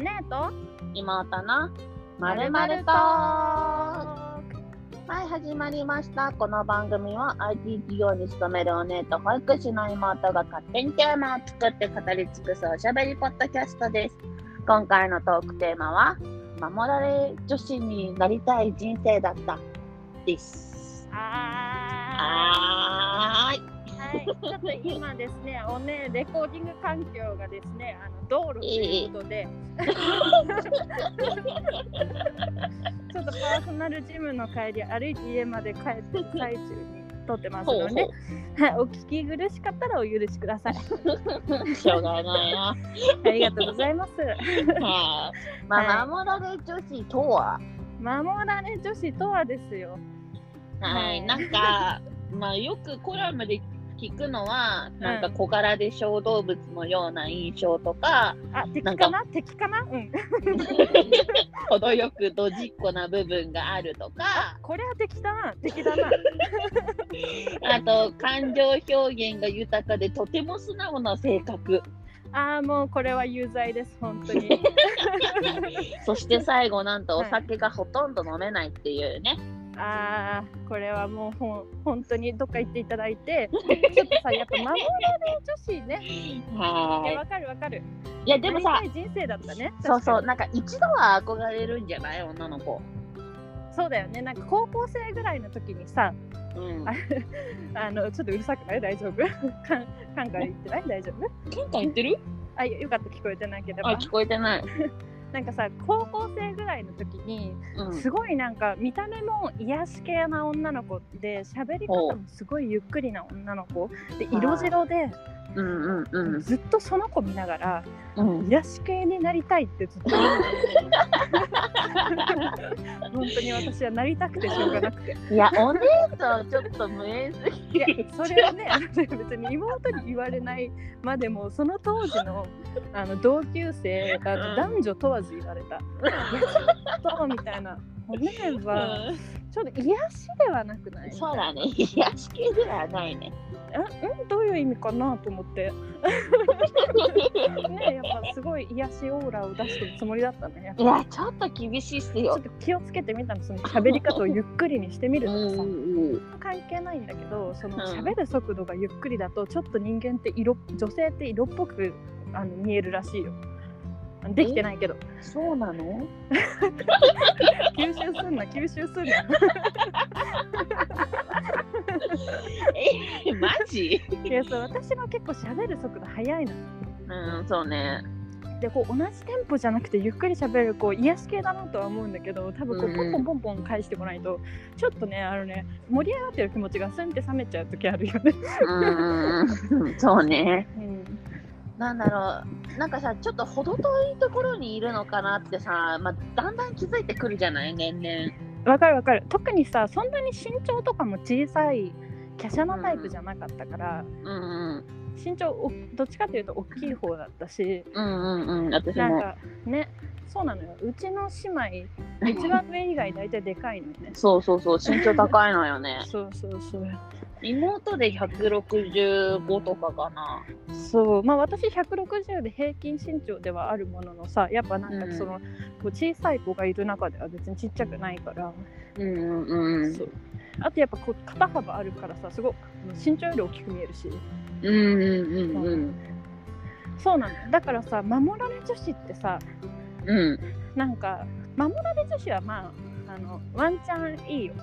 姉と妹のまるまるとはい始まりました。この番組は IT 企業に勤めるお姉と保育士の妹が勝手にテーマを作って語り尽くすおしゃべりポッドキャストです。今回のトークテーマは守られ女子になりたい人生だったです。ははーはい、ちょっと今ですね、おね、レコーディング環境がですね、あの道路ということで、ちょっとパーソナルジムの帰り、歩いて家まで帰ってる最中に撮ってますので、はい、お聞き苦しかったらお許しください。しょうがないな。ありがとうございます。はい。まあ、守られ女子とは？守られ女子とはですよ。はい、なんか、まあ、よくコラムで聞くのは、なんか小柄で小動物のような印象とか、あ、敵かな？敵かな？うん。程よくドジっ子な部分があるとか、これは敵だな、敵だな。あと感情表現が豊かでとても素直な性格、ああ、もうこれは有罪です、本当に。そして最後なんとお酒がほとんど飲めないっていうね。ああ、これはもうほん本当にどっか行っていただいて、ちょっとさ、やっぱ守られ女子ね。はわかるわかる。い。いやでもさ人生だったね。そうそう、なんか一度は憧れるんじゃない女の子。にそうだよね。なんか高校生ぐらいの時にさ、うん。あ あの、ちょっとうるさくない？大丈夫？カンカンカン言ってない？大丈夫？ケンカ言ってる？あ、よかった、聞こえてなけれあ、ば。聞こえてない。なんかさ、高校生ぐらいの時に、うん。すごいなんか見た目も癒し系な女の子で喋り方もすごいゆっくりな女の子で色白でうんうんうん。ずっとその子見ながらうん癒し系になりたいってずっと 本当に私はなりたくてしょうがなくていや、お姉とちょっと無縁すぎいやそれはね別に妹に言われないまでもその当時のあの同級生あの男女問わず言われた「いやちょっと」みたいな「お姉はちょっと癒しではなくない?」そうだね。癒し系ではないね。んんどういう意味かなと思って。ねやっぱすごい癒しオーラを出してるつもりだったねやっぱ。いや、ちょっと厳しいっすよ。ちょっ。と気をつけてみたのその喋り方をゆっくりにしてみるとかさ。うん。関係ないんだけどそのうん。喋る速度がゆっくりだとちょっと人間って色女性って色っぽくあの見えるらしいよできてないけど。そうなの？吸収すんな吸収すんな。え、マジ？いやそう私が結構喋る速度速いの。うん、そうね。でこう同じテンポじゃなくてゆっくり喋るこう癒し系だなとは思うんだけど多分こううんポンポンポンポン返してこないとちょっとねあのね盛り上がってる気持ちがスンって冷めちゃう時あるよね。うん、そうね。うん、なんだろう。なんかさ、ちょっと程遠いところにいるのかなってさ、まあ、だんだん気づいてくるじゃない、年々。わかるわかる特にさそんなに身長とかも小さい華奢なタイプじゃなかったから、うんうん。身長おどっちかっていうと大きい方だったしうんうんうん。私も。なんかねそうなのようちの姉妹一番上以外大体でかいのよね。そうそうそう、身長高いのよね。そうそうそう妹で165とかかな。そうまあ私160で平均身長ではあるもののさやっぱなんかその、こう小さい子がいる中では別にちっちゃくないから、うんうんうん。そうあとやっぱこう肩幅あるからさすごい身長より大きく見えるしうんうんうんうん。そうなのだからさ守られ女子ってさうん。なんか守られ女子はまああのワンチャンいいよ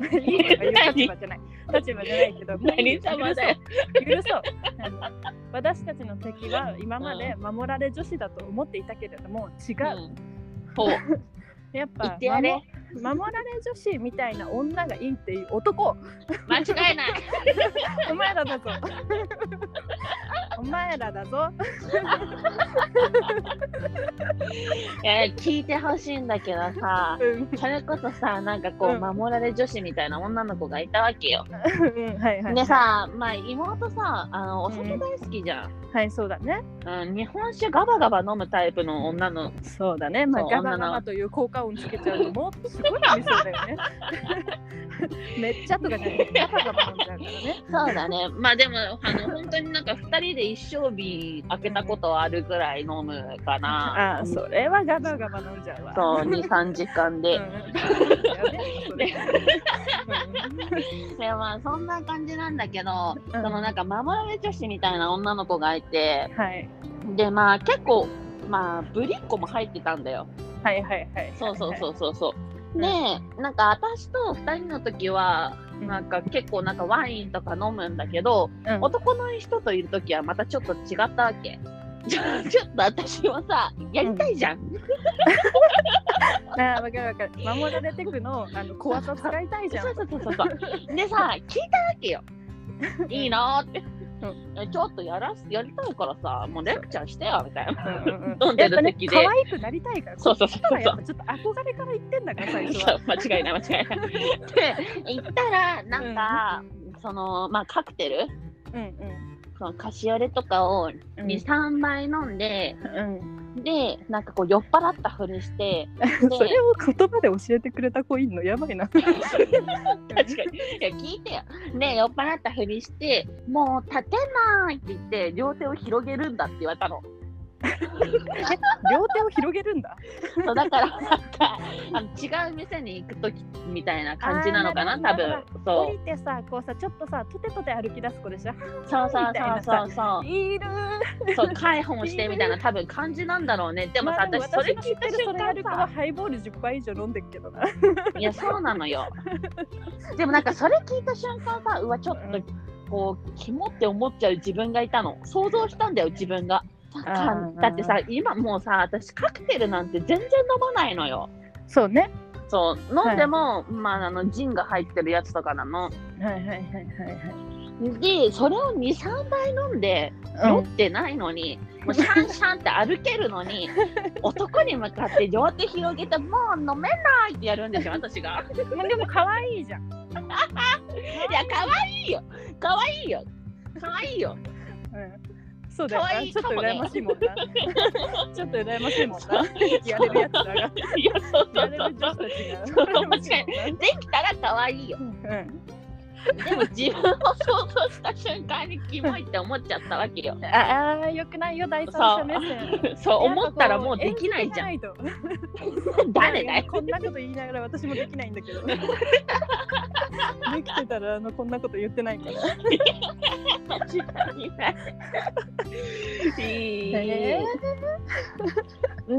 いいとかいう立場じゃない。立場じゃないけど何？様だよ。許そう。私たちの敵は今まで守られ女子だと思っていたけれども違う、うん。ほう。やっぱ言ってやれ守守られ女子みたいな女がいいっていう男。間違いない。お前らだぞ。お前らだぞ。いや、聞いてほしいんだけどさ、うん。それこそさ、なんかこう、うん。守られ女子みたいな女の子がいたわけよ。うん。はいはい。でさ、まあ妹さ、あのお酒大好きじゃん。はいそうだね。うん、日本酒ガバガバ飲むタイプの女のそうだね。まあガバガバという効果音つけちゃうともうすごい飲みそうだよね。めっちゃとかじゃないガバガバ飲んじゃうからね。そうだね。まあでも、あの、本当になんか2人で一升瓶開けたことはあるぐらい飲むかな。あーそれはガバガバ飲んじゃうわ。そう23時間で、それでまあそんな感じなんだけど、うん。そのなんか守られ女子みたいな女の子がいて。うんはい。でまあ結構まあぶりっ子も入ってたんだよ。はいはいはい。そうそうそうそうそう。うんでなんか私と2人の時はうんなんか結構なんかワインとか飲むんだけど、うん男の人といる時はまたちょっと違ったわけ。ちょちょっと私はさやりたいじゃん。ああ、わかるわかる。守られてくの、あの、怖さ使いたいじゃん。そうそうそうそうそう。でさ聞いたわけよ。いいのって。えちょっとやらすやりたいからさもうレクチャーしてよみたいな。うんうんうん飲んでる時で可愛くなりたいから。そうそうそうそうちょっと憧れから言ってんだから、最初そは。う間違いない間違いない。で行ったらなんか、そのまあカクテル？うんそのカシオレとかをうん。23杯飲んで、うん。でなんかこう酔っ払ったふりして それを言葉で教えてくれた子いんのやばいな。確かに。いや、聞いてよ。で、酔っ払ったふりして、もう立てないって言って、両手を広げるんだって言われたの。両手を広げるんだ。そうだから、なんか、あの違う店に行くときみたいな感じなのかな、多分。そ降りてさ、こうさ、ちょっとさ、とてとて歩き出す子でしょ？う。そうそうみたいなそうそういるそう。そう、解放してみたいな、多分感じなんだろうね。でもさ、まあ私、それの聞いてるそれや間さ、ハイボール10杯以上飲んでるけどな。いや、そうなのよ。でもなんか、それ聞いた瞬間さ、うわ、ちょっと、こう、キモって思っちゃう自分がいたの。想像したんだよ、自分が。だってさ、今もうさ、私カクテルなんて全然飲まないのよ。そうね。そう、飲んでも、まあ、あの、ジンが入ってるやつとかなの。はいはいはいはいはい。で、それを2、3杯飲んで、酔ってないのに、もうシャンシャンって歩けるのに、男に向かって両手広げて、もう飲めないってやるんですよ、私が。まあでも可愛いじゃん。いや、かわいいよ。かわいいよ。かわいいよ。うんそうだよな。可愛いちょっと羨ましいもんな。ちょっと羨ましいもんな。やれるやつらが。いや、そうそやうそうそう。れる女子たちが。そう羨ましいもんなできたらかわいいよ。うんでも自分を想像した瞬間にキモいって思っちゃったわけよ。あ あ、よくないよ、第三者目線。そう 思ったらもうできないじゃん。ん。誰だよ。こんなこと言いながら私もできないんだけど。できてたらあのこんなこと言ってないから。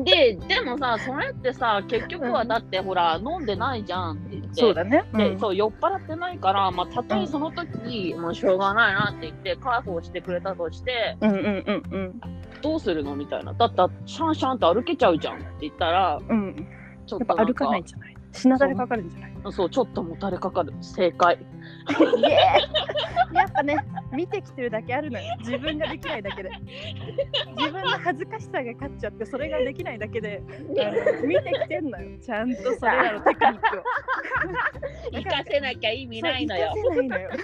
で、でもさ、それってさ、結局はだってほら、飲んでないじゃんって言って。そうだね。で、そう、酔っ払ってないから、まあ、たとえその時、もうしょうがないなって言って、介抱してくれたとして、うんうんうんうんどうするのみたいな。だったら、シャンシャンって歩けちゃうじゃんって言ったら、うん。ちょっとなんやっぱ歩かないんじゃない？しなだれかかるんじゃない？そう、ちょっともたれかかる。正解。やっぱね、見てきてるだけあるのよ。自分ができないだけで。自分の恥ずかしさが勝っちゃって、それができないだけで、見てきてんのよ。ちゃんとそれらのテクニックを。生かせなきゃ意味ないのよ。かせないのよ。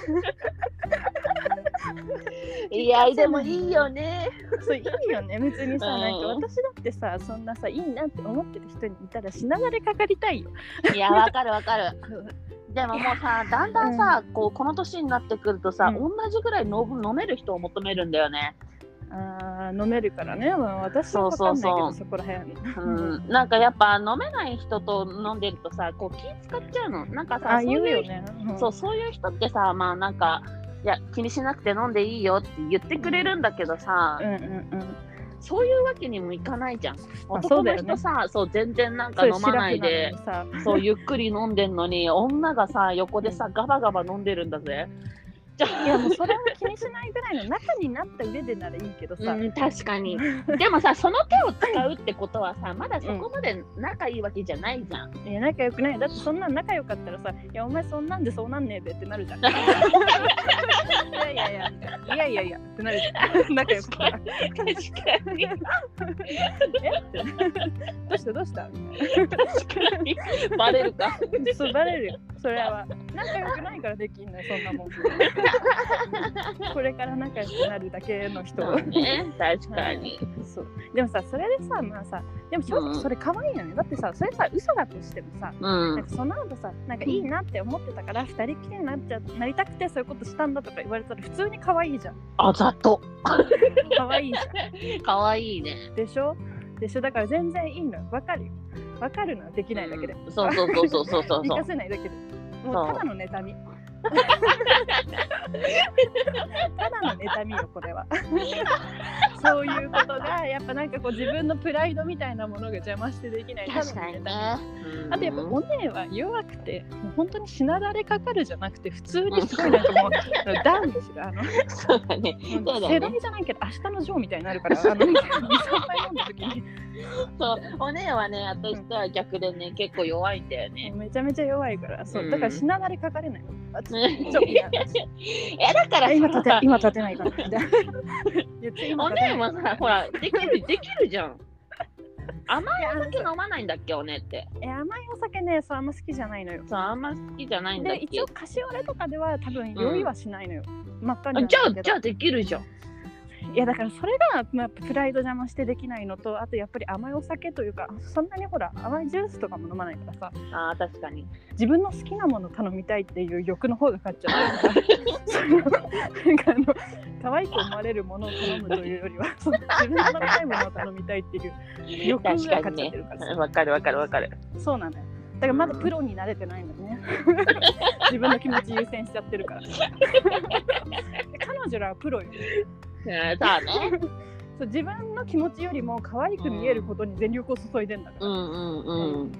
いや、でもいいよね。そういいよね別にさ、うんなんか私だってさそんなさいいなって思ってる人にいたらしながれかかりたいよ。いや、わかるわかる。でももうさ、だんだんさ、こうこの年になってくるとさ、うん同じぐらい飲む飲める人を求めるんだよね。あー飲めるからね、まあ、私は分かんないけどそうそうそこら辺。うん、なんかやっぱ飲めない人と飲んでるとさ、こう気使っちゃうの。なんかさ、あそういうね。うんそうそういう人ってさ、まあなんか、いや、気にしなくて飲んでいいよって言ってくれるんだけどさ、うんうんうん。そういうわけにもいかないじゃん。そ男のうだよね人さ、そう全然なんか飲まないで、そうゆっくり飲んでんのに、女がさ、横でさ、ガバガバ飲んでるんだぜ。じゃいやもうそれを気にしないぐらいの仲になった上でならいいけどさ、うん、確かに。でもさ、その手を使うってことはさ、まだそこまで仲いいわけじゃないじゃん。いや仲良くないだってそんなん仲良かったらさ「いやお前そんなんでそうなんねえべ」ってなるじゃん。いやいやいやいやいやいやってなるじゃん仲良くたら。確かに。どうした？どうした？確かに。バレるか。なそうバレるよそれは仲良くないからできんのよそんなもん これから仲良くなるだけの人。そうね、確かに。そう。でもさそれでさまあさでも正直それ可愛いよね、だってさそれさ嘘だとしてもさうなんん。かその後さなんかいいなって思ってたから二人きりになっちゃなりたくてそういうことしたんだとか言われたら普通に可愛いじゃん。あざと。可愛いじゃかわいいね。んでしょ？でしょ？だから全然いいのよ。わかるよ。わかるのよできないだけで、うん。そうそうそうそうそうそう。生そうかせないだけで。もう。ただの妬みただの妬みよこれは。そういうことがやっぱなんかこう自分のプライドみたいなものが邪魔してできない確かにね。あとやっぱお姉は弱くてもう本当にしなだれかかるじゃなくて普通にすごいなんかもうダウンするあの。そうだね。そうだ世ね代じゃないけど明日のジョーみたいになるからあの23杯飲んだ時にそうお姉はね私とは逆でね結構弱いんだよね。めちゃめちゃ弱いから。そううん。だからしなだれかかれないえだからあ今立てさ今立てないから。お 立てない。姉もさほらできるできるじゃん。甘いお酒飲まないんだっけお姉って。え甘いお酒ねそうあんま好きじゃないのよ。そうあんま好きじゃないんだっけ。で一応カシオレとかでは多分酔いはしないのよ、真っ赤にあじゃあじゃあできるじゃんいやだからそれが、まあ、プライド邪魔してできないのとあとやっぱり甘いお酒というかそんなにほら甘いジュースとかも飲まないからさ。あー確かに。自分の好きなもの頼みたいっていう欲の方が勝っちゃうなんかあの可愛く思われるものを頼むというよりは 自分の飲みたいものを頼みたいっていう欲が勝っちゃってるから。さわかるわかるわかる。そうなのよ。だからまだプロになれてないの。ね自分の気持ち優先しちゃってるから。彼女らはプロようんさあね。そう自分の気持ちよりも可愛く見えることに全力を注いでんだから、うんうんうん。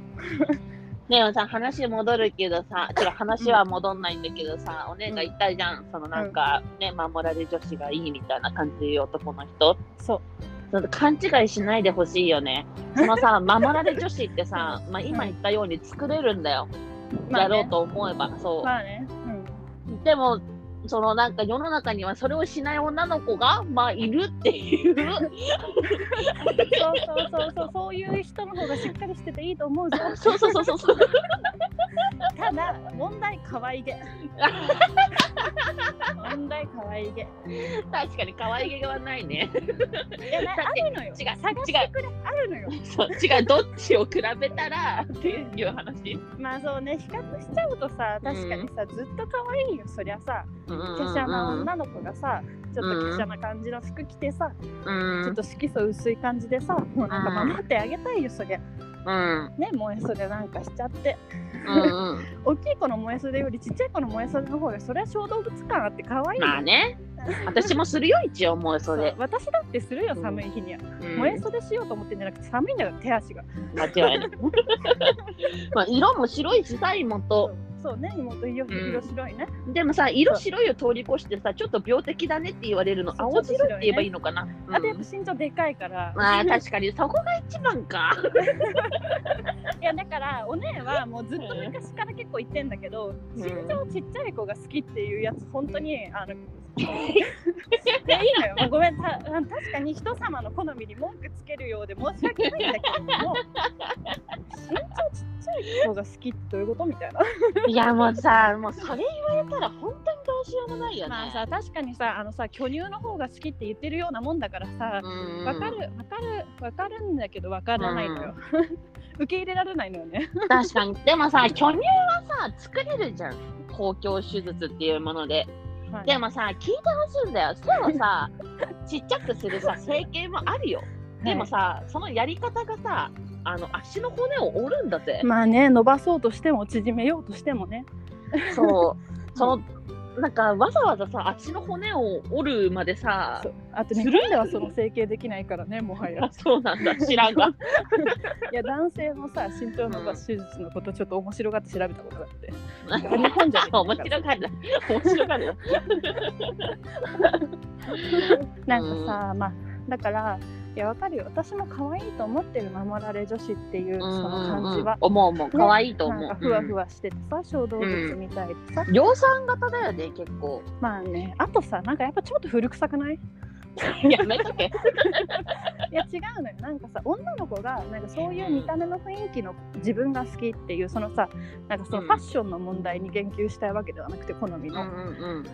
でもさ話戻るけどさ ちょっと話は戻んないんだけどさ、お姉が言ったじゃん。そのなんかね守られ女子がいいみたいな感じ男の人。そう。勘違いしないでほしいよね。そのさ 守られ女子ってさ、まあ、今言ったように作れるんだよ、まあね。やろうと思えば。そう、まあね、うん、でもそのなんか世の中にはそれをしない女の子がまあいるっていう。そうそうそうそうそういう人の方がしっかりしてていいと思うぞ。そうそうそうそうそうただ問題可愛げ。問題可愛げ。確かに可愛げはないね。いやなあるのよ。違う探してくれあるのよ。そう違うどっちを比べたらっていう話。まあそうね比較しちゃうとさ確かにさ、ずっと可愛いよ。そりゃさうんうん華奢な女の子がさちょっと華奢な感じの服着てさ、うん。ちょっと色素薄い感じでさもうなんか守ってあげたいよそりゃ。うん。ね燃え袖なんかしちゃってうんうん。大きい子の燃え袖よりちっちゃい子の燃え袖の方がそれは小動物感あって可愛いよまあね。私もするよ一応もう。そそうれ、私だってするよ寒い日には、うん。燃え袖しようと思ってんじゃなくて寒いんだよ手足が。間違いない。まあ色も白いしさ妹そうね妹色白いね、でもさ色白いを通り越してさちょっと病的だねって言われるの。青白いって言えばいいのかな、あとやっうんぱ身長でかいから、まあ確かに。そこが一番か。いやだからお姉はもうずっと昔から結構言ってんだけど、うん。身長ちっちゃい子が好きっていうやつ本当にあのでいいのよ、まあごめん。たあ確かに人様の好みに文句つけるようで申し訳ないんだけれどもが好きってどういうことみたいな。いやもうさもうそれ言われたら本当にどうしようもないよね。まあさ確かにさあのさ巨乳の方が好きって言ってるようなもんだからさうん。わかるわかるわかるんだけどわからないのよ。受け入れられないのよね。確かに。でもさ巨乳はさ作れるじゃん。公共手術っていうもので。でもさ聞いてほしいんだよ。背をさちっちゃくするさ 整形もあるよ。でもさ、そのやり方がさあの足の骨を折るんだぜ、まあね伸ばそうとしても縮めようとしてもね。そう そのなんかわざわざさ足の骨を折るまでさあとねする日本ではその整形できないからねもはやあ。そうなんだ知らんが いや男性のさ身長伸ばす手術のことちょっと面白がって調べたことがあって。日本じゃ面白がるな面白がるななんかさ、まあだからいやわかるよ。私も可愛いと思ってる守られ女子っていうその感じは。思う思う。可愛いと思う、なんかふわふわしててさ、小動物みたいでさ、うん。量産型だよね結構。まあね。あとさなんかやっぱちょっと古臭くない？やめとけ。いや違うのよ。なんかさ女の子がなんかそういう見た目の雰囲気の自分が好きっていうそのさなんかそのうん。ファッションの問題に言及したいわけではなくて好みの,、うんうん。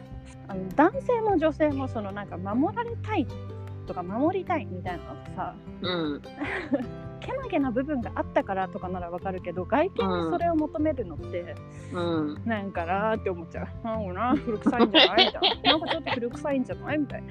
あの男性も女性もそのなんか守られたいとか守りたいみたいなのってさうん。けなげな部分があったからとかならわかるけど外見にそれを求めるのって、うん。なんかなーって思っちゃう。なんかな 古臭いんじゃないみたいな。なんかちょっと古臭いんじゃないみたい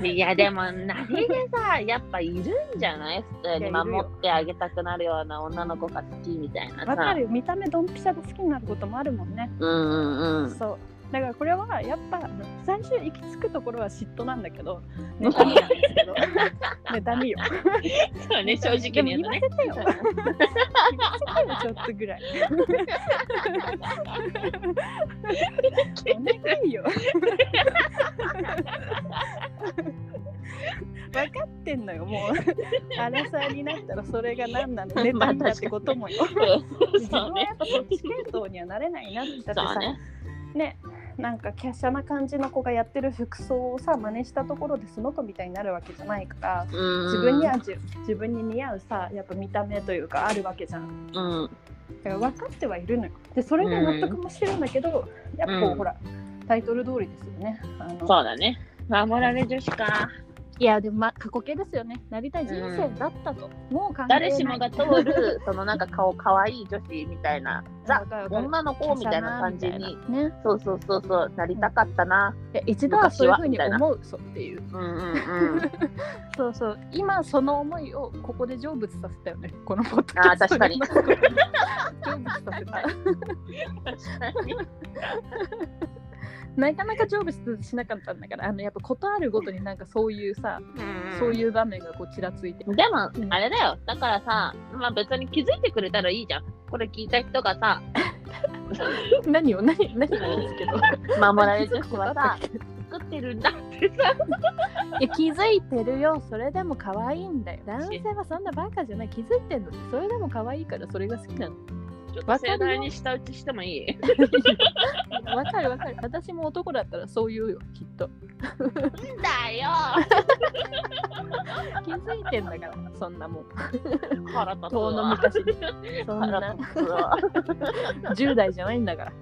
な。いや、でも、何でさ、やっぱいるんじゃない？普通に守ってあげたくなるような女の子が好きみたいなさ。わかる。よ見た目ドンピシャで好きになることもあるもんね、うんうんうん。そうだからこれはやっぱ最終行き着くところは嫉妬なんだけど妬みなんですけど。妬みよ。そうね、正直に言うとね。言わせてよ。言わせてよちょっとぐらい。お願いよ。分かってんのよもう。アラサーになったらそれが何なの？妬みだってこともよ。自分はやっ。ぱそっち系統にはなれないなってさね。ねなんか華奢な感じの子がやってる服装をさ真似したところでその子みたいになるわけじゃないから自自分にはじ自分に似合うさやっぱ見た目というかあるわけじゃんうん。だから分かってはいるのよでそれで納得もしてるんだけど、やっぱこう、うんほらタイトル通りですよねあのそうだね。守られ女子か。いやでもまあ過去形ですよね。なりたい人生だったと、もう関係ない。誰しもが通る、そのなんか顔かわいい女子みたいな、ザ女の子みたいな感じに、ね。そうそうそうそう、なりたかったな。で一度はそういうふうに思うそうっていう。うんうんうん。そうそう。今その思いをここで成仏させたよね。このポッドキャストあー確かに。で 成仏させたなかなか成仏しなかったんだからあのやっぱことあるごとになんかそういうさ、そうういう場面がこうちらついて。ん。でもう、ん。あれだよ。だからさ、まあ別に気づいてくれたらいいじゃん。これ聞いた人がさ、何を何何なんですけど。守られ女子はさ、作ってるんだってさ。いや気づいてるよ。それでも可愛いんだよ。男性はそんなバカじゃない。気づいてんのそれでも可愛いからそれが好きなのちょっと盛大に舌打ちしてもいい？わかるわかる。私も男だったらそう言うよきっと。んだよいてんだからそんなもん。腹立つ遠のわ。昔に。そん腹な立つわ。10代じゃないんだから。い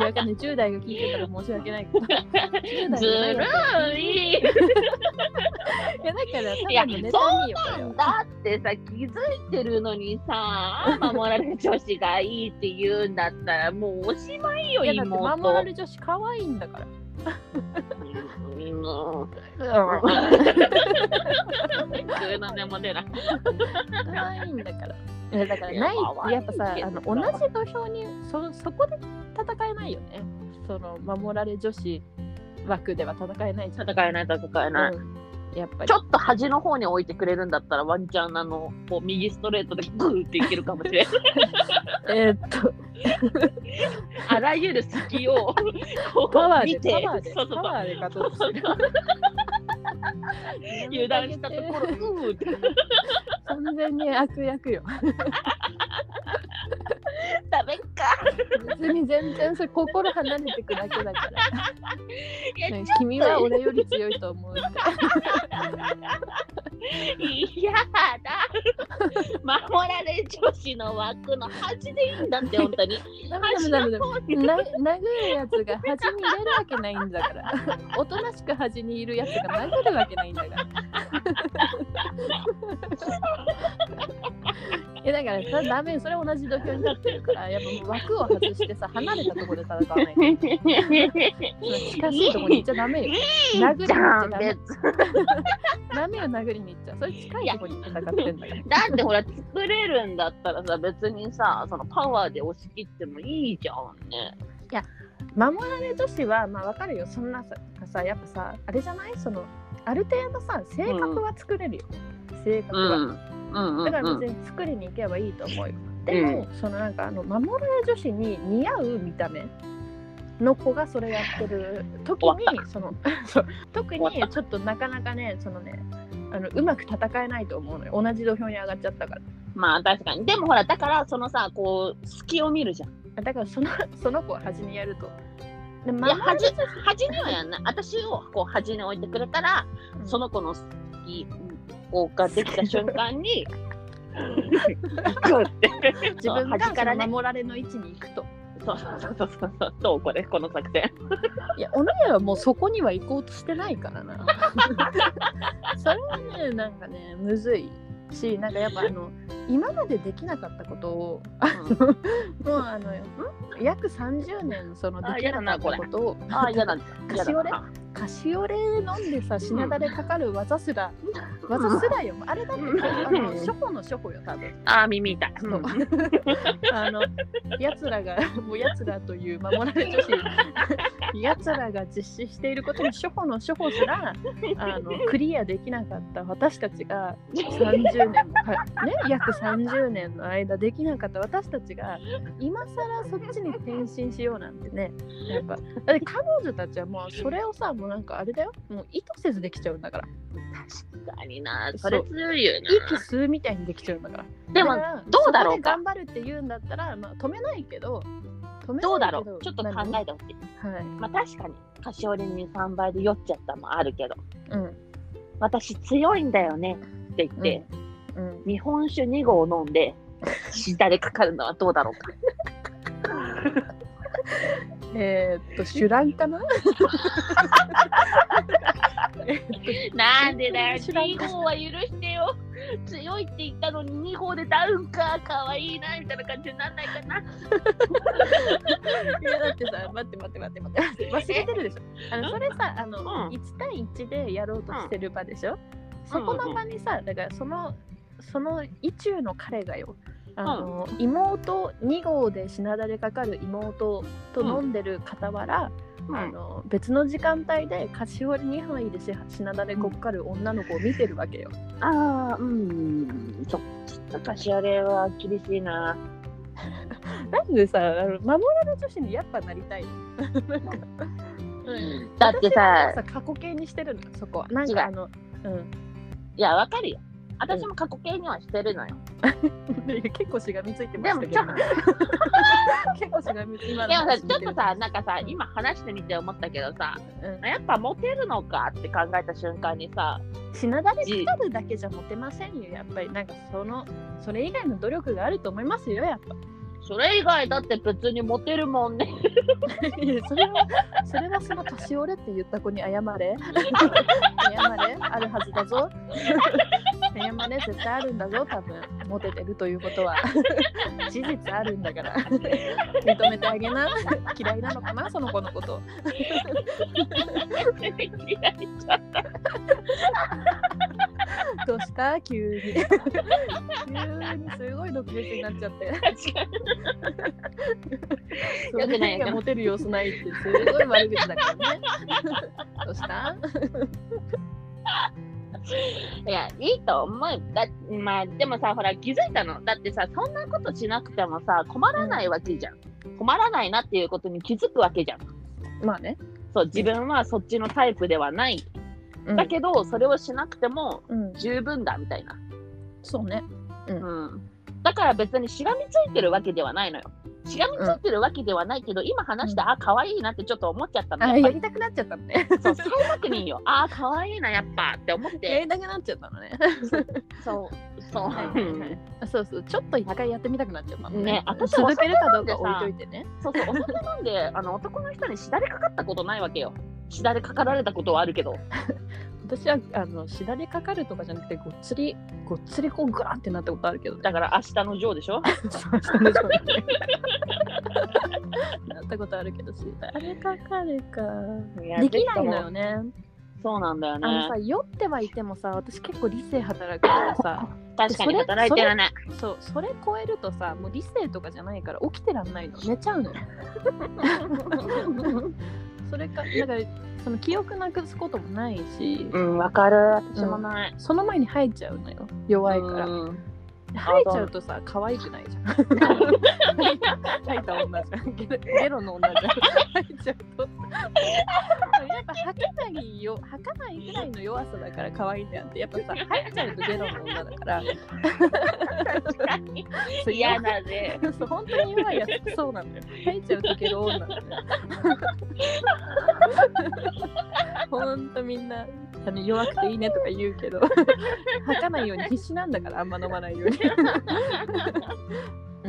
やわかんない10代が聞いてたら申し訳ないけど10代ずるい。いやだからただのネタそうによこれはなんだってさ気づいてるのにさ守られ女子がいいって言うんだったらもうおしまいよいやだって妹。守られ女子可愛いんだからうん。急な根も出ない可愛いんだからだからないいやっぱさあの同じ土俵にそそこで戦えないよね。その守られ女子枠では戦えないじゃん。戦えない戦えない、うんやっぱり。ちょっと端の方に置いてくれるんだったらワンチャンあのこう右ストレートでグーっていけるかもしれないえーっと。あらゆる隙をこパワーう見てでパワーでパワーで勝とうとしてる油断したところうーって。完全に悪役よ。ダメか。別に全然それ心離れてくだけだから。君は俺より強いと思ういやだ。守られ女子の枠の端でいいんだって本当に。ダメダメダメダメ。な殴るやつが端に入れるわけないんだから。おとなしく端にいるやつが殴るわけないんだから。いやだからさダメそれ同じ土俵に立ってるからやっぱ枠を外してさ離れたところで戦わないと。近しいところに行っちゃダメよ。殴りに行っちゃダメ。別。ダメよ殴りに行っちゃうそれ近いところに戦ってんだから。だってほら作れるんだったらさ別にさそのパワーで押し切ってもいいじゃんね。守られ女子はまあわかるよ。そんなささやっぱさあれじゃない？そのある程度さ性格は作れるよ、性格は、うん。うんうんだからうん別に作りに行けばいいと思うよ、でも、そのなんかあの守られ女子に似合う見た目の子がそれやってる時に終その 特にちょっとなかなかねそのねあのうまく戦えないと思うのよ。同じ土俵に上がっちゃったから。まあ確かに。でもほらだからそのさこう隙を見るじゃん。だからそのその子を端にやるとでいや端端にはやんない私をこう端に置いてくれたらうんその子の隙をができた瞬間にグッて自分が端からねその守られの位置に行くとそうそうそうそうそう。どうこれこの作戦。いやお姉はもうそこには行こうとしてないからな それはねなんかねむずいしなんかやっぱあの 今までできなかったことをあのもうあの約30年そのできなかったことをああ、嫌だ。カシオレカシオレ飲んでさ品だれかかる技すら、技すらよ。あれだってうん。あの初歩の初歩よ多分。ああ、耳痛い。そう。あのやつらがもうやつらという守られ女子やつらが実施していることの初歩の初歩すらあの クリアできなかった。私たちが30年もかね約30年の間できなかった。私たちが今更そっちに転身しようなんてね。やっぱだって彼女たちはもうそれをさもうなんかあれだよ。もう意図せずできちゃうんだから。確かにな。それ強いよ息吸うみたいにできちゃうんだから。な。でもどうだろうか。頑張るって言うんだったら、まあ、止めないけど止めどうだろう。ちょっと考何えてほしい。はい。まあ確かに、カシオレに3倍で酔っちゃったもあるけど、うん。私強いんだよねって言って、うん。日本酒2合飲んで、しだれかかるのはどうだろうか。えー、っと酒乱かな？えっとなんでだよ、知らん2合は許してよ。強いって言ったのに2合でダウンか、かわいいな、みたいな感じになんないかな。いやだってさ待って待って待って待って。忘れてるでしょ。あのそれさあの、うん。1対1でやろうとしてる場でしょ、そこの場にさだからそのその意中の彼がよあの、妹2号で品だれかかる妹と飲んでる傍ら、あの別の時間帯で菓子折り2杯でし品だれこっかる女の子を見てるわけよ。ああ、うん。そちょっとカシオレは厳しいな。なんでさあの守られ女子にやっぱなりたい だってさ過去形にしてるのそこは。なんかあのうん。いや、わかるよ。私も過去形にはしてるのよ。結構しがみついてましたけど、ね、結構しがみついて今のでもさ、話ちょっとさ、なんかさ、うん。今話してみて思ったけどさ、うん。やっぱモテるのかって考えた瞬間にさ、品だれかかるだけじゃモテませんよやっぱり。なんかそのそれ以外の努力があると思いますよやっぱ。それ以外だって別にモテるもんね。それはそれはその年寄れって言った子に謝れ。謝れ。あるはずだぞ謝れ絶対あるんだぞ多分モテてるということは。事実あるんだから。認めてあげな。嫌いなのかなその子のこと。嫌いちゃったどうした？急に。急にすごい毒舌になっちゃって。そよくないモテる様子ないってすごい悪口だからね。どうした？いや、いいと思う。だまあ、でもさ、ほら、気づいたの。だってさ、そんなことしなくてもさ、困らないわけじゃん。困らないなっていうことに気づくわけじゃん。まあね、そう、自分はそっちのタイプではない。うんだけど、それをしなくてもうん、十分だみたいな。そうねうん。だから別にしがみついてるわけではないのよ。しがみついてるわけではないけど、今話して、うんあ、可愛いなってちょっと思っちゃったの。あやりやりたくなっちゃったのねそう、再確認よ。あ、可愛いな、やっぱって思っやて。りたくなっちゃったのねそう、そう。は いそうそうちょっと一回やってみたくなっちゃったのねね私続けるかどうか置いといてねそうそう、お酒飲んで、あの男の人にしだれかかったことないわけよ。しだれかかられたことはあるけど。私はあのしだれかかるとかじゃなくてごっつりごっつりこうグランってなったことあるけどだから明日のジョーでしょ？そうそうそうなったことあるけどしだれかかるか。できないのよね。そうなんだよあのねさ。酔ってはいてもさ私結構理性働くからさ。確かに働いてるね。そうそれ超えるとさもう理性とかじゃないから起きてらんないの。寝ちゃうのよ。それかだからその記憶なくすこともないし、うん、わかる。私もない。その前に吐いちゃうのよ。弱いから、うん吐いちゃうとさ可愛くないじゃん。吐いた女じゃん。ゲロゲロの女じゃん。吐いちゃうと。やっぱ吐かないよ吐かないぐらいの弱さだから可愛いんだよって。やっぱさ吐いちゃうとゲロの女だから。嫌だね。そう本当に弱いやつ。そうなんだよ。吐いちゃうとゲロ女なんだよ。ほんとみんなあの弱くていいねとか言うけど。吐かないように必死なんだからあんま飲まないように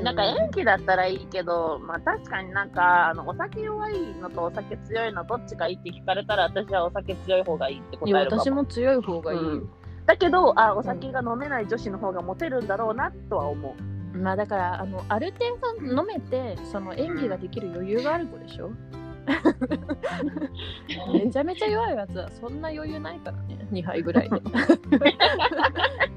なんか演技だったらいいけど、まあ確かになんか、あの、お酒弱いのとお酒強いのどっちがいいって聞かれたら私はお酒強い方がいいっていや答えるかも。私も強い方がいいよ、だけど、あ、お酒が飲めない女子の方がモテるんだろうなとは思う。まあだからあのある程度飲めてその演技ができる余裕がある子でしょ？めちゃめちゃ弱いやつはそんな余裕ないからね2杯ぐらいで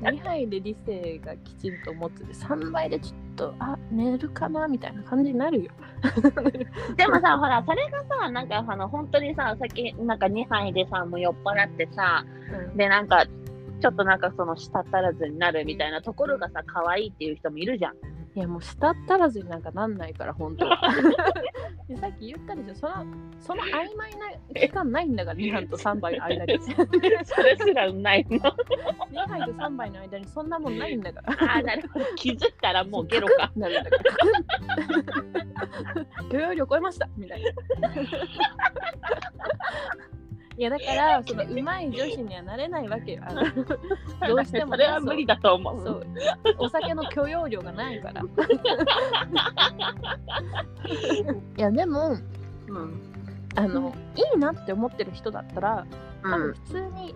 2杯で理性がきちんと持ってて3杯でちょっとあ寝るかなみたいな感じになるよ でもさ、ほら、それがさ、なんかあの、本当にさ、お酒、なんか2杯でさ、もう酔っ払ってさ、で、なんか、ちょっとなんかその舌足らずになるみたいなところがさ、可愛いっていう人もいるじゃん。いやもう舌足らずになんかなんないから本当 でさっき言ったでしょそのその曖昧な期間ないんだから2杯と3杯の間に それすらないの。2杯と3杯の間にそんなもんないんだから ああ、なるほど。気づいたらもうゲロか。なるんだから許容量超えましたみたいないやだからその上手い女子にはなれないわけよあの どうしてもねそれは無理だと思う。そうお酒の許容量がないからいやでもうん。あのいいなって思ってる人だったら多うん。分普通に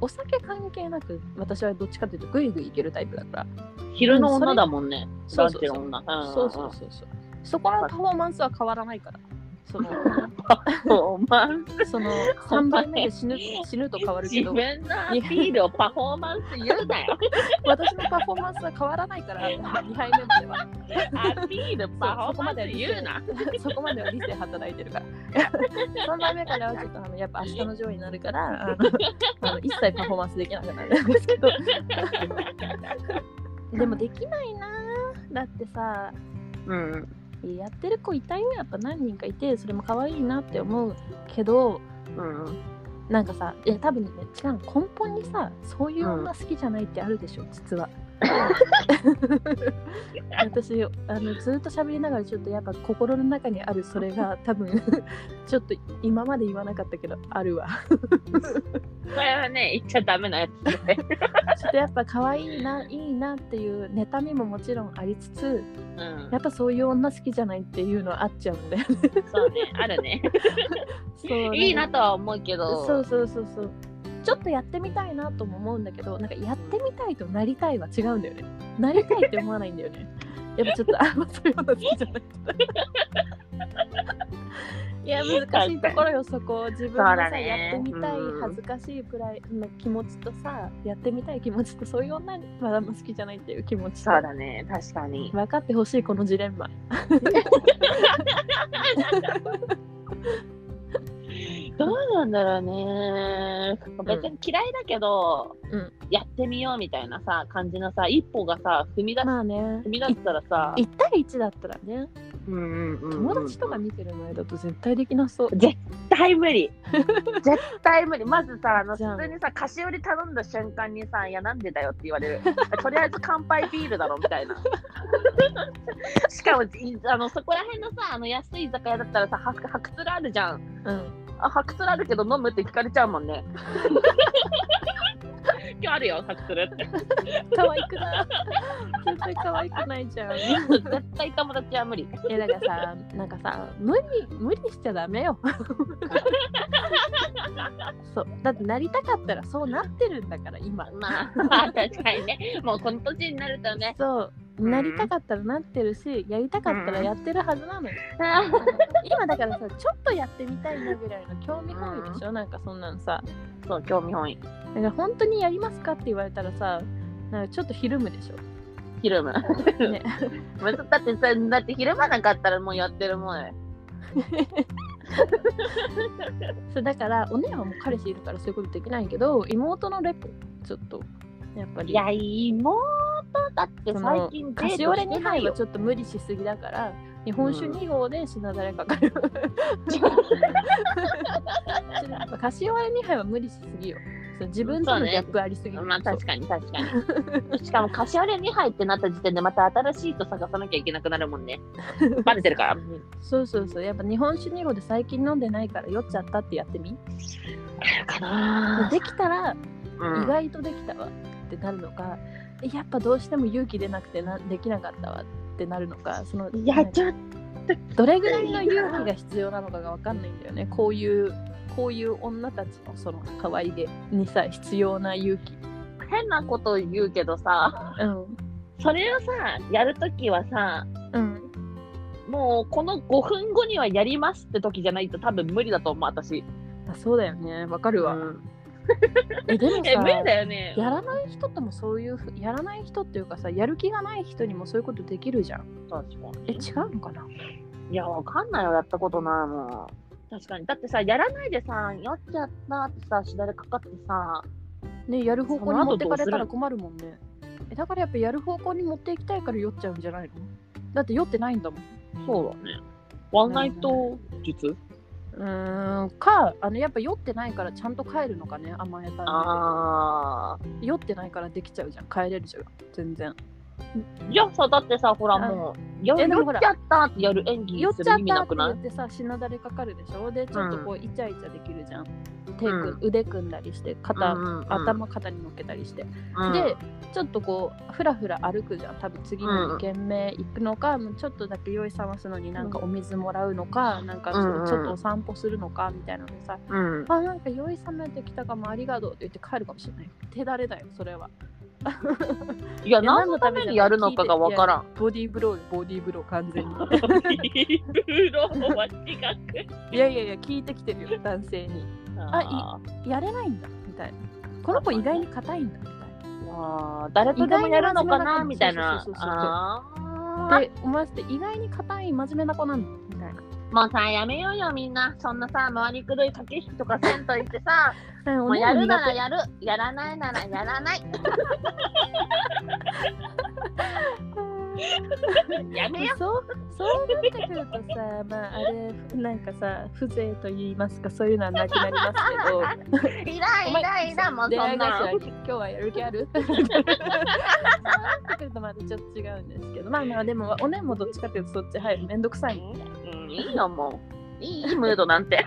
お酒関係なく私はどっちかというとグイグイいけるタイプだから昼の女だもんね。そう。そうそうそうそうそこのパフォーマンスは変わらないからそのその3杯目で死ぬ死ぬと変わるけ自ど分のアピールをパフォーマンス言うなよ。私のパフォーマンスは変わらないから2杯目までは。アピール、パフォーマンス言うな。そこまでは理性働いてるから。3杯目からはちょっとあのやっぱ明日のジョーになるからあのあの一切パフォーマンスできなくなるんですけど。でもできないなだってさうん。やってる子いたよやっぱ何人かいてそれも可愛いなって思うけどうん。なんかさいや多分ね違うの根本にさそういう女好きじゃないってあるでしょ、実は私あのずっと喋りながらちょっとやっぱ心の中にあるそれが 多分ちょっと今まで言わなかったけどあるわこれはね、言っちゃダメなやつで。ちょっとやっぱ可愛いないいなっていう妬みももちろんありつつうんや。っぱそういう女好きじゃないっていうのはあっちゃうんだよねそうね、あるね。そういいなとは思うけど。そうそうそうそうちょっとやってみたいなとも思うんだけどなんかやってみたいとなりたいは違うんだよね。なりたいって思わないんだよね。やっぱちょっと あんまそういうの好きじゃない。いや難しいところよそこ。自分がさ、ねやってみたいうん恥ずかしいプライの気持ちとさやってみたい気持ちとそういう女にまだあんま好きじゃないっていう気持ち。とそうだね、確かに。分かってほしいこのジレンマどうなんだろうね。別に嫌いだけど、うんやってみようみたいなさ、感じのさ、一歩がさ、踏み出す、まあね踏み出したらさ、1対1だったらねうんうんうんうん友達とか見てる前だと絶対できなそう絶対無理。絶対無理。まずさ、あの普通にさ、菓子折り頼んだ瞬間にさ、いや、なんでだよって言われる。とりあえず乾杯ビールだろみたいな。しかも、いあのそこら辺のさ、あの安い居酒屋だったらさ、白白鶴あるじゃん。うんあ、白鶴あるけど飲むって聞かれちゃうもんね。今日あるよ、白鶴って。可愛くない？絶対可愛くないじゃん絶対友達は無理。えだからさなんかさ無理無理しちゃダメよそうだってなりたかったらそうなってるんだから今まあ、まあ、確かにね。もうこの年になるとね。そうなりたかったらなってるしやりたかったらやってるはずなのよ、今だからさちょっとやってみたいなぐらいの興味本位でしょ、なんかそんなんさ。そう、興味本位。だから本当にやりますかって言われたらさなんかちょっとひるむでしょ？ひるむ。ね。だってさ、だって昼間なかったらもうやってるもんね。そうだからお姉はもう彼氏いるからそういうことできないけど妹のレポちょっとやっぱり。いや、妹だって最近カシオレ2杯はよ。ちょっと無理しすぎだから日本酒2合で品だれかかる、カシオレ2杯は無理しすぎよ。自分とのギャップありすぎる、まあ確かに確かに。しかもカシオレ2杯ってなった時点でまた新しいと探さなきゃいけなくなるもんね。バレてるから。そうそうそう。やっぱ日本酒2合で最近飲んでないから酔っちゃったってやってみ？かな。できたらうん。意外とできたわってなるのか、えやっぱどうしても勇気出なくてなできなかったわっってなるのかそのいや、ちょっどれぐらいの勇気が必要なのかが分かんないんだよね。こういうこういう女たちのその可愛げにさ必要な勇気。と変なこと言うけどさ、うん。それをさ、やるときはさ、うん。もうこの5分後にはやりますって時じゃないと多分無理だと思う、私。あそうだよね。わかるわ、うん えでもえ、無理さだよね。やらない人ともそういうふやらない人っていうかさやる気がない人にもそういうことできるじゃん確かえに。違うのかな？いや、わかんないよ、やったことないもん。確かに。だってさ、やらないでさ、酔っちゃったってさ、しだれかかってさ、ねやる方向に持ってかれたら困るもんねえだからやっぱやる方向に持っていきたいから酔っちゃうんじゃないの？だって酔ってないんだもんそうだね。ワンナイト術？うーん。かあのやっぱ酔ってないからちゃんと帰るのかね甘えたらあ酔ってないからできちゃうじゃん。帰れるじゃん。全然ー。いやさ、だってさ、ほらもう、酔っちゃったってやる演技酔っする意味ちゃったってなくない？言ってさ品だれかかるでしょ？でちょっとこうイチャイチャできるじゃん、手うん。く腕組んだりして肩、頭肩に乗っけたりして、うん。でちょっとこうふらふら歩くじゃん。多分次の2軒目行くのか、もうちょっとだけ酔い覚ますのになんかお水もらうのか、なんかちょっとお散歩するのかみたいな。のでさ、うん。あなんか酔い覚めてきたかもありがとうって言って帰るかもしれない。手だれだよそれはいや、何のためにやるのかがわからん。ボディーブローよボディーブロー完全に。ブローは違く。いやいやいや聞いてきてるよ男性に。あやれないんだみたいな。この子意外に硬いんだみたいあー誰とでもやるのかなみたいな。そうそで思わせて意外に硬い真面目な子なんだみたいな。もうさ、やめようよ、みんな。そんなさ、回りくどい駆け引きとかせんといてさ、うんもうやるならやる、やらないならやらない。やめよそうそうなってくるとさ まああれなんかさ風情と言いますかそういうのはなくなりますけどう。いらん、いらん、いらん、もう出そんな。今日はやる気ある？そうなってくるとまたちょっと違うんですけどまあまあでもおねんもどっちかっていうとそっち入るめんどくさいもんうん、いいよ、もう。いいムードなんて。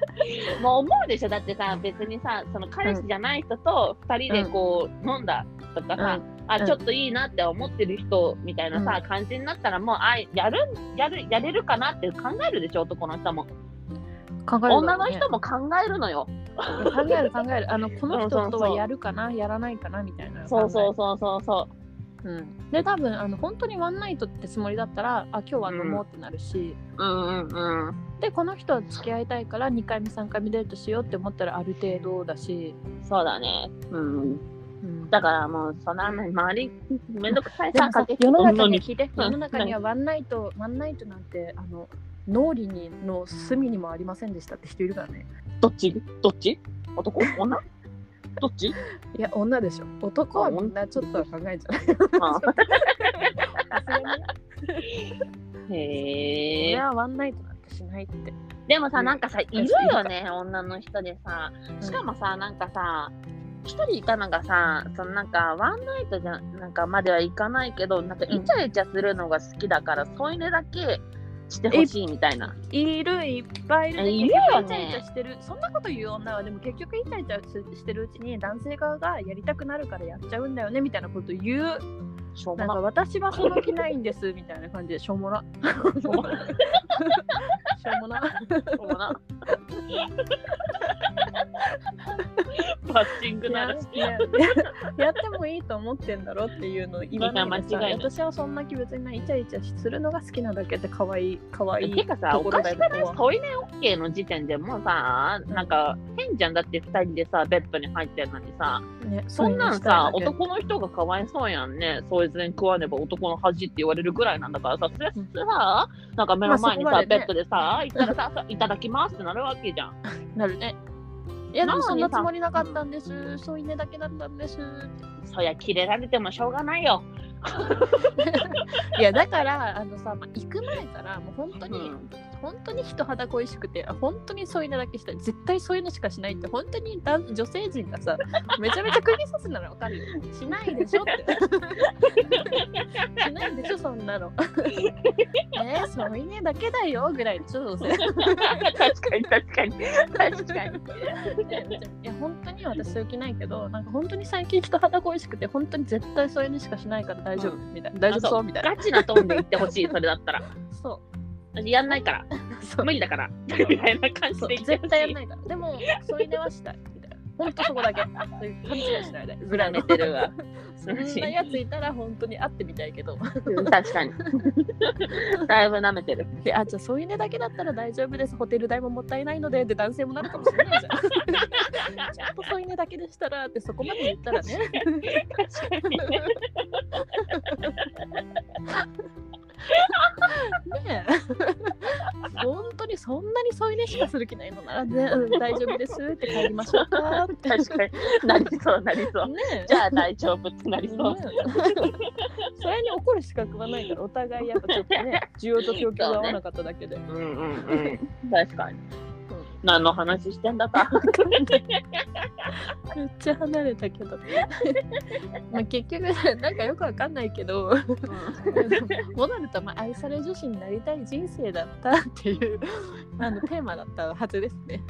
もう思うでしょ？だってさ別にさその彼氏じゃない人と2人でこう、飲んだとかさ、あ、うん。ちょっといいなって思ってる人みたいなさ、感じになったらもうあやるやるやれるかなって考えるでしょ男の人も、ね。女の人も考えるのよ。考える考える。あのこの人とはやるかなやらないかなみたいなそうそうう、そうそうそうん、で多分あの本当にワンナイトってつもりだったらあ今日は飲もうってなるし、ううんうんうん。でこの人は付き合いたいから2回目3回目デートしようって思ったらある程度だし、そうだね。うん。うん、だからもうそんな周りめんどくさいさ。さ駆け世の中女に。聞いてうん。世の中にはワンナイトワンナイトなんてあの脳裏にの隅にもありませんでしたって人いるからね。どっち？どっち？男？女？どっち？いや女でしょ。男はみんなちょっとは考えちゃう。へえ。ワンナイトなんてしないって。でもさ、なんかさ、いるよね、女の人でさ。しかもさ、なんかさ、一人いたのがさ、そのなんか、ワンナイトじゃ、なんかまではいかないけど、なんかイチャイチャするのが好きだから、添い寝だけしてほしいみたいな。いるいっぱいいる、えいるよね。イチャイチャしてるそんなこと言う女はでも結局イチャイチャししてるうちに男性側がやりたくなるからやっちゃうんだよねみたいなこと言うしょうなんかもな。私はその気ないんですみたいな感じでしょうもなしょうもな。しょうもなしょうもな。バッチングなやらいややってもいいと思ってんだろっていうのを言わない私はそんな気別にないイチャイチャするのが好きなだけで可愛い可愛いてかさ、とおかしくない添い寝 OK の時点でもうさ、なんか変じゃんだって2人でさ、ベッドに入ってるのにさ、ねそんなんさ、男の人がかわいそうやんね。そいつに食わねば男の恥って言われるぐらいなんだからさ、それうん。さ、なんか目の前にさ、ね。ベッドでさ、いたださいただきますってなるわけじゃん。なるね。いやでもそんなつもりなかったんです、添い寝だけだったんです。そりゃ、キレられてもしょうがないよ。いやだからあのさ、まあ、行く前からもう本当に、うん本当に人肌恋しくて本当に添い寝だけしたい。絶対そういうのしかしないって本当にだ女性陣がさめちゃめちゃ釘刺すならわかるよ。しないでしょって。しないでしょそんなの。えー、添い寝だけだよぐらいでしょどうせ。確かに確かに。確かに。いや本当に私そういう気ないけどなんか本当に最近人肌恋しくて本当に絶対そういうのしかしないから大丈夫、みたいな。大丈夫そうみたいな。ガチなトーンで言ってほしい、それだったら。そ私やんないから、無理だから、みたいな感じで。絶対やんないから。でも添い寝はしたい。みたいな。本当そこだけ。そういう勘違いしない。でぐらいのめてるわ。そんなやついたら本当に会ってみたいけど。うん確かに。だいぶ舐めてる。であじゃあ添い寝だけだったら大丈夫です。ホテル代ももったいないので。で男性もなるかもしれないじゃん。ちゃんと添い寝だけでしたらってそこまで言ったらね。確かに。ね。ねえ 本当にそんなに添い寝しかする気ないのなら、ね、うん大丈夫ですって帰りましょうかって 確かになりそうなりそう。ねえじゃあ大丈夫ってなりそう。ねえそれに怒る資格はないからお互いやっぱちょっとね需要と供給が合わなかっただけで、うんうんうん。確かに。何の話してんだか。めっちゃ離れたけど。まあ結局なんかよくわかんないけど。戻るとまあ愛され女子になりたい人生だったっていうあのテーマだったはずですね。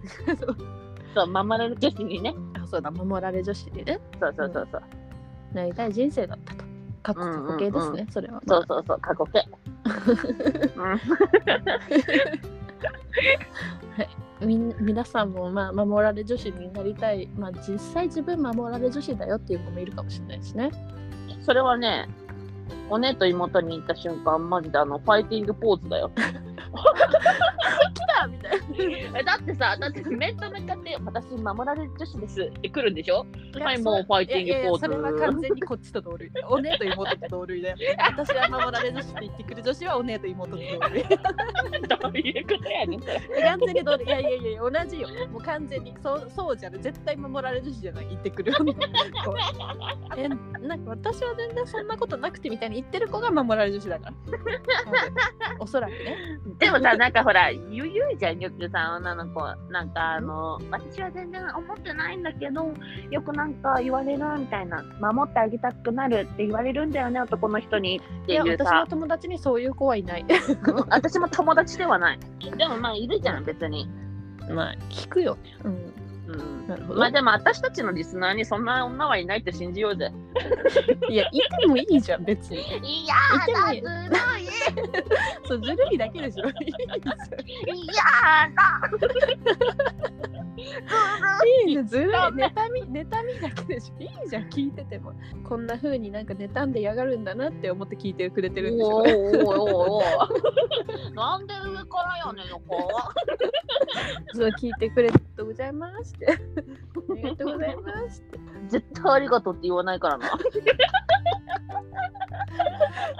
そう、守れる女子にね。あそうだ守られ女子にね。そうそうそうそう。なりたい人生だったと。過去過去形ですね、それは、まあそうそうそう、過去形。うん みん皆さんもまあ守られ女子になりたい、まあ、実際自分守られ女子だよっていう子もいるかもしれないしね。それはね、お姉と妹に行った瞬間、マジであの、ファイティングポーズだよ。来たみたいえだってさ、だって面と向かって、私、守られる女子ですって来るんでしょ？な。はい、もうファイティングポーズ。それは完全にこっちと同類。お姉と妹と同類だよ。私は守られ女子って言ってくる女子はお姉と妹と同類。どういうことやねん。完全に同類。いやいやいや、同じよ。もう完全に。そうそうじゃない。絶対守られ女子じゃない。言ってくる。えなんか私は全然そんなことなくてみたいに言ってる子が守られ女子だから。おそらくね。でもさ、なんかほら、ゆゆいじゃん、よくさ、女の子。なんかあの、私は全然思ってないんだけど、よくなんか言われるみたいな、守ってあげたくなるって言われるんだよね、男の人にっていう私のさ。友達にそういう子はいない。私も友達ではない。でもまあ、いるじゃん、別に。まあ、聞くよね。うん。うん。なるほど。まあでも私たちのリスナーにそんな女はいないって信じようぜ。いや、いてもいいじゃん、別に。いやーだ、ずるい。そう、ずるいだけでしょ。いいやだ。いね、ずるい。妬み、妬みだけでしょ。いいじゃん、聞いてても。こんな風になんか妬んでやがるんだなって思って聞いてくれてるんでしょ。おーおーおーなんで上からやねんの子そう、聞いてくれてありがとうございますって。ありがとうございますって。絶対ありがとうって言わないからな。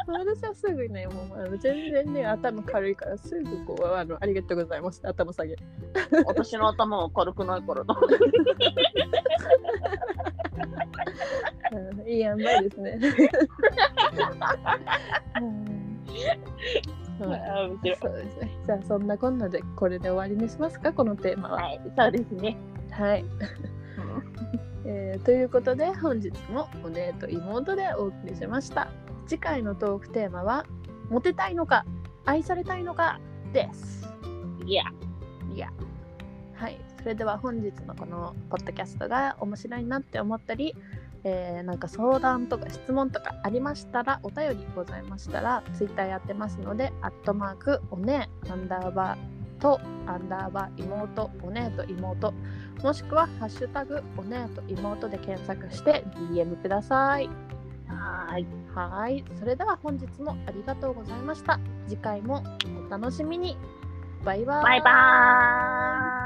私はすぐね、もう全然ね、頭軽いから、すぐこう、あのありがとうございます頭下げる。私の頭は軽くないからな。うんいい塩梅ですね。うんそうですね。じゃあそんなこんなでこれで終わりにしますかこのテーマは。はい、そうですね。はい。えーということで本日もお姉と妹でお送りしました。次回のトークテーマはモテたいのか愛されたいのかです。いや、いや。はい。それでは本日のこのポッドキャストが面白いなって思ったり、えーなんか相談とか質問とかありましたらお便りございましたらツイッターやってますのでアットマークおねアンダーバーとアンダーバー妹おねと妹もしくはハッシュタグおねと妹で検索して DM くださいはい。はいそれでは本日もありがとうございました次回もお楽しみにバイバーイバイバーイ。